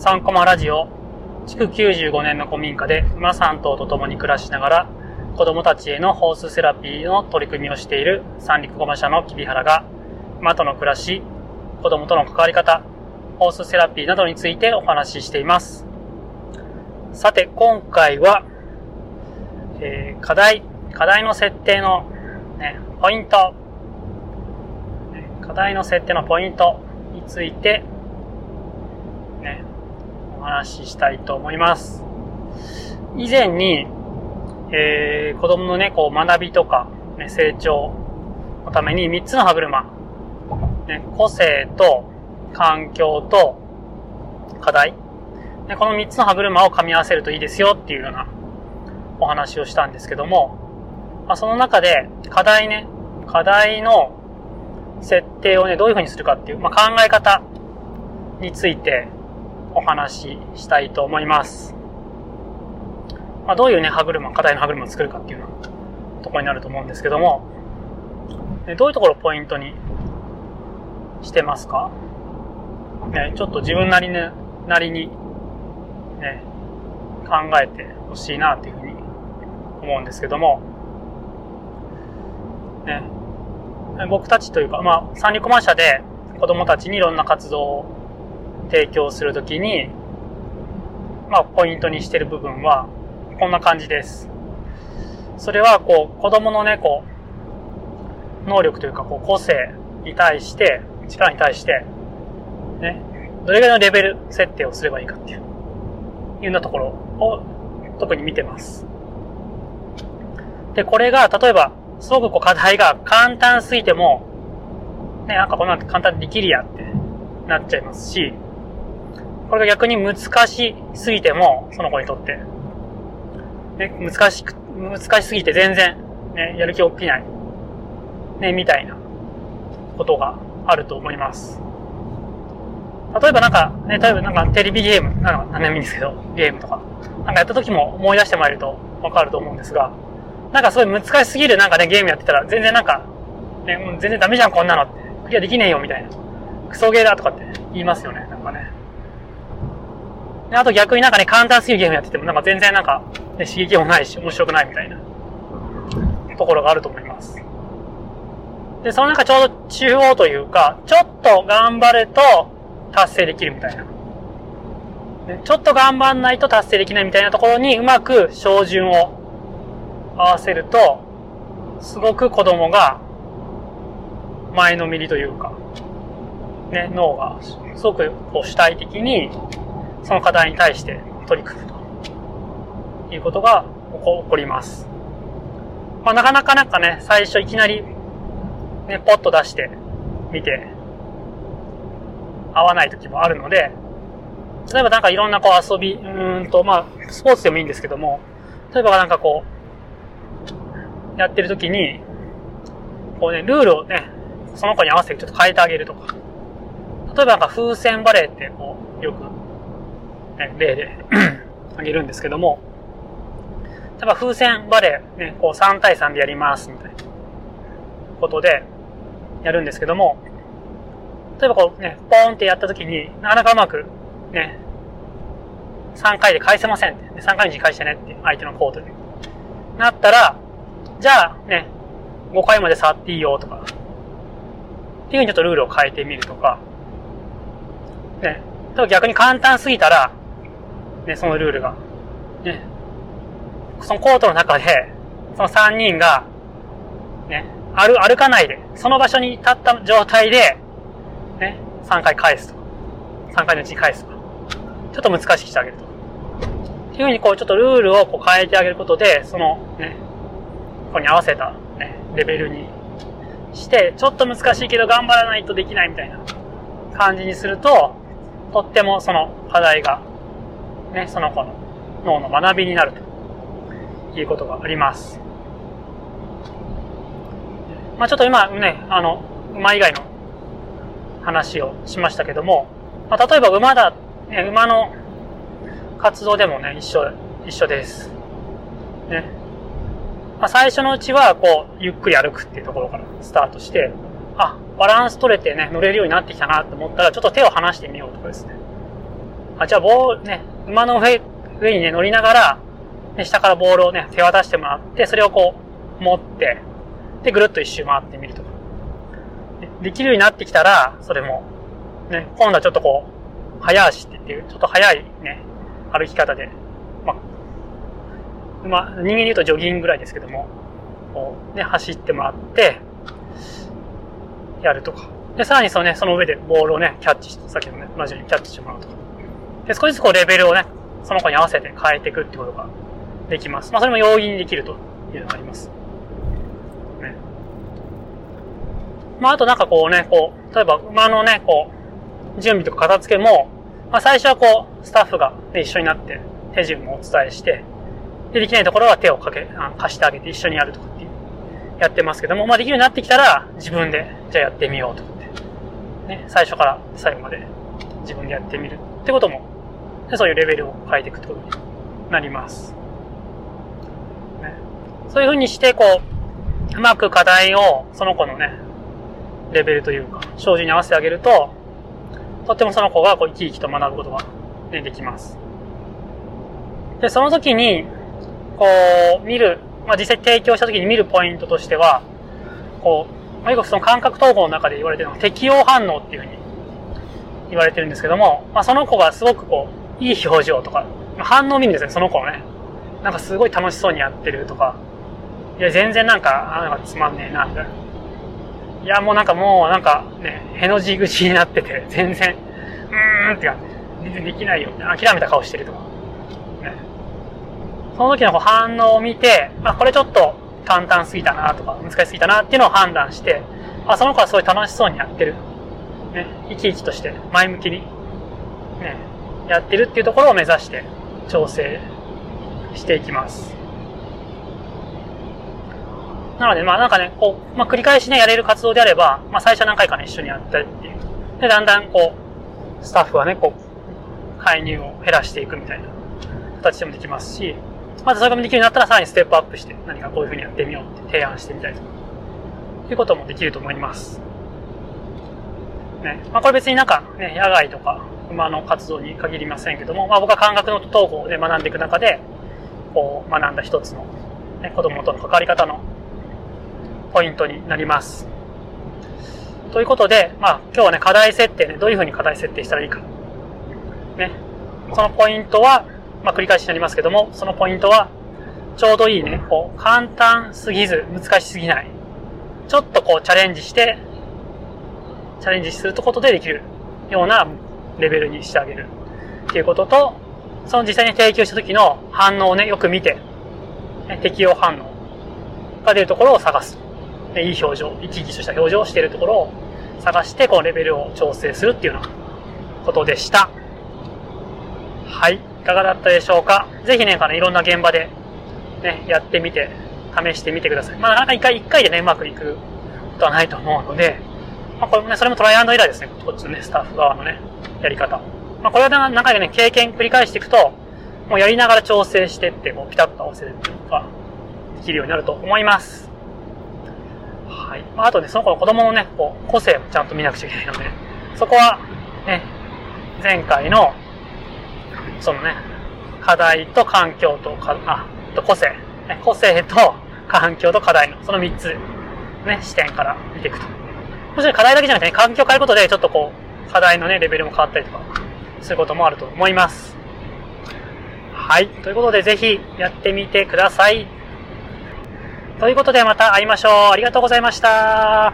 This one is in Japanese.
3コマラジオ、築95年の古民家で馬3頭と共に暮らしながら、子供たちへのホースセラピーの取り組みをしている三陸ごま社の木原が、馬との暮らし、子供との関わり方、ホースセラピーなどについてお話ししています。さて、今回は、えー、課題、課題の設定の、ね、ポイント、課題の設定のポイントについて、お話ししたいと思います。以前に、えー、子供のね、こう学びとか、ね、成長のために3つの歯車、ね、個性と環境と課題、ね、この3つの歯車を噛み合わせるといいですよっていうようなお話をしたんですけども、まあ、その中で課題ね、課題の設定をね、どういう風にするかっていう、まあ、考え方についてお話ししたいと思います。まあ、どういうね、歯車、課題の歯車を作るかっていうようなところになると思うんですけども、どういうところをポイントにしてますか？ね、ちょっと自分なり,、ね、なりに、ね、考えてほしいなっていうふうに思うんですけども、ね、僕たちというか、まあ、三陸マ社で子供たちにいろんな活動を提供するときに、まあ、ポイントにしてる部分は、こんな感じです。それは、こう、子供のね、こう、能力というか、こう、個性に対して、力に対して、ね、どれぐらいのレベル設定をすればいいかっていう、いうようなところを特に見てます。で、これが、例えば、すごくこう課題が簡単すぎても、ね、なんかこんな簡単にできるやってなっちゃいますし、これが逆に難しすぎても、その子にとって、ね、難しく、難しすぎて全然、ね、やる気起きない、ね、みたいなことがあると思います。例えばなんか、ね、例えばなんかテレビゲーム、なんか何でもいいんですけど、ゲームとか、なんかやった時も思い出してもらえるとわかると思うんですが、なんかすごい難しすぎるなんかね、ゲームやってたら、全然なんか、ね、もう全然ダメじゃん、こんなのって。クリアできねえよ、みたいな。クソゲーだとかって言いますよね、なんかね。であと逆になんかね、簡単すぎるゲームやってても、なんか全然なんか、ね、刺激もないし、面白くないみたいな、ところがあると思います。で、その中ちょうど中央というか、ちょっと頑張ると達成できるみたいな。ちょっと頑張んないと達成できないみたいなところにうまく照準を合わせると、すごく子供が前のめりというか、ね、脳がすごくこう主体的にその課題に対して取り組むということが起こります。まあ、なかなかなんかね、最初いきなりね、ポッと出してみて合わない時もあるので、例えばなんかいろんなこう遊び、うんと、まあ、スポーツでもいいんですけども、例えばなんかこう、やってる時に、こうね、ルールをね、その子に合わせてちょっと変えてあげるとか。例えばなんか風船バレーってこう、よく、ね、例で あげるんですけども、例えば風船バレーね、こう3対3でやりますみたいなことでやるんですけども、例えばこうね、ポーンってやった時になかなかうまくね、3回で返せませんって。3回のうち返してねって相手のコートに。なったら、じゃあね、5回まで触っていいよとか、っていうふうにちょっとルールを変えてみるとか、ね、逆に簡単すぎたら、ね、そのルールが、ね、そのコートの中で、その3人が、ね、歩、歩かないで、その場所に立った状態で、ね、3回返すと。3回のうちに返すと。ちょっと難しくしてあげると。っていうふうにこう、ちょっとルールをこう変えてあげることで、そのね、ここに合わせた、ね、レベルにして、ちょっと難しいけど頑張らないとできないみたいな感じにすると、とってもその課題が、ね、その子の脳の学びになるということがあります。まあちょっと今ね、あの、馬以外の話をしましたけども、まあ、例えば馬だ、ね、馬の活動でもね、一緒、一緒です。ね。まあ、最初のうちは、こう、ゆっくり歩くっていうところからスタートして、あ、バランス取れてね、乗れるようになってきたなと思ったら、ちょっと手を離してみようとかですね。あ、じゃあボールね、馬の上、上にね、乗りながら、ね、下からボールをね、手渡してもらって、それをこう、持って、で、ぐるっと一周回ってみるとか。できるようになってきたら、それも、ね、今度はちょっとこう、早足って言って、ちょっと早いね、歩き方で、まあ、まあ、人間で言うとジョギングぐらいですけども、こう、ね、走ってもらって、やるとか。で、さらにそのね、その上でボールをね、キャッチして、さっきのね、同じようにキャッチしてもらうとか。で、少しずつこうレベルをね、その子に合わせて変えていくってことができます。まあ、それも容易にできるというのがあります。ね。まあ、あとなんかこうね、こう、例えば馬のね、こう、準備とか片付けも、まあ、最初はこう、スタッフが、ね、一緒になって手順もお伝えして、で、できないところは手をかけ、あ貸してあげて一緒にやるとかっていう、やってますけども、まあ、できるようになってきたら、自分で、じゃあやってみようとかって、ね、最初から最後まで自分でやってみるってことも、でそういうレベルを変えていくってことになります。ね、そういうふうにして、こう、うまく課題を、その子のね、レベルというか、障子に合わせてあげると、とってもその子がこう生き生きと学ぶことが、ね、できます。で、その時に、こう、見る、まあ、実際提供した時に見るポイントとしては、こう、まあ、よくその感覚統合の中で言われてるのが適応反応っていうふうに言われてるんですけども、まあ、その子がすごくこう、いい表情とか、反応を見るんですね、その子のね。なんかすごい楽しそうにやってるとか、いや、全然なんか、あ、なんかつまんねえな、みたいな。いや、もうなんかもう、なんかね、への字口になってて、全然、うーんって感じ。全然できないよ、諦めた顔してるとか。ね。その時の反応を見て、あ、これちょっと簡単すぎたなとか、難しすぎたなっていうのを判断して、あ、その子はすごい楽しそうにやってる。ね、生き生きとして前向きに、ね、やってるっていうところを目指して調整していきます。なので、まあなんかね、こう、まあ繰り返しね、やれる活動であれば、まあ最初何回かね、一緒にやったりっていう。で、だんだんこう、スタッフはね、こう、介入を減らしていくみたいな形でもできますし、まずそれができるようになったらさらにステップアップして、何かこういう風にやってみようって提案してみたりとか、いうこともできると思います。ね。まあこれ別になんかね、野外とか馬の活動に限りませんけども、まあ僕は感覚の統合で学んでいく中で、こう学んだ一つの、ね、子供との関わり方のポイントになります。ということで、まあ、今日はね、課題設定ね、どういうふうに課題設定したらいいか。ね。そのポイントは、まあ、繰り返しになりますけども、そのポイントは、ちょうどいいね、こう、簡単すぎず、難しすぎない。ちょっとこう、チャレンジして、チャレンジすることでできるようなレベルにしてあげる。っていうことと、その実際に提供した時の反応をね、よく見て、適用反応が出るところを探す。いい表情、生き生きとした表情をしているところを探して、こうレベルを調整するっていうようなことでした。はい。いかがだったでしょうか？ぜひね、かね、いろんな現場でね、やってみて、試してみてください。まあ、なかなか一回一回でね、うまくいくことはないと思うので、まあ、これもね、それもトライアンドエラーですね。こっちのね、スタッフ側のね、やり方。まあ、これは何回かね、経験繰り返していくと、もうやりながら調整してって、こう、ピタッと合わせるっていうのが、できるようになると思います。はい。まあ、あとね、その子の子供のね、こう、個性をちゃんと見なくちゃいけないので、そこは、ね、前回の、そのね、課題と環境とか、あ、と個性、ね、個性と環境と課題の、その3つ、ね、視点から見ていくと。もちろん課題だけじゃなくてね、環境を変えることで、ちょっとこう、課題のね、レベルも変わったりとか、することもあると思います。はい。ということで、ぜひやってみてください。ということでまた会いましょう。ありがとうございました。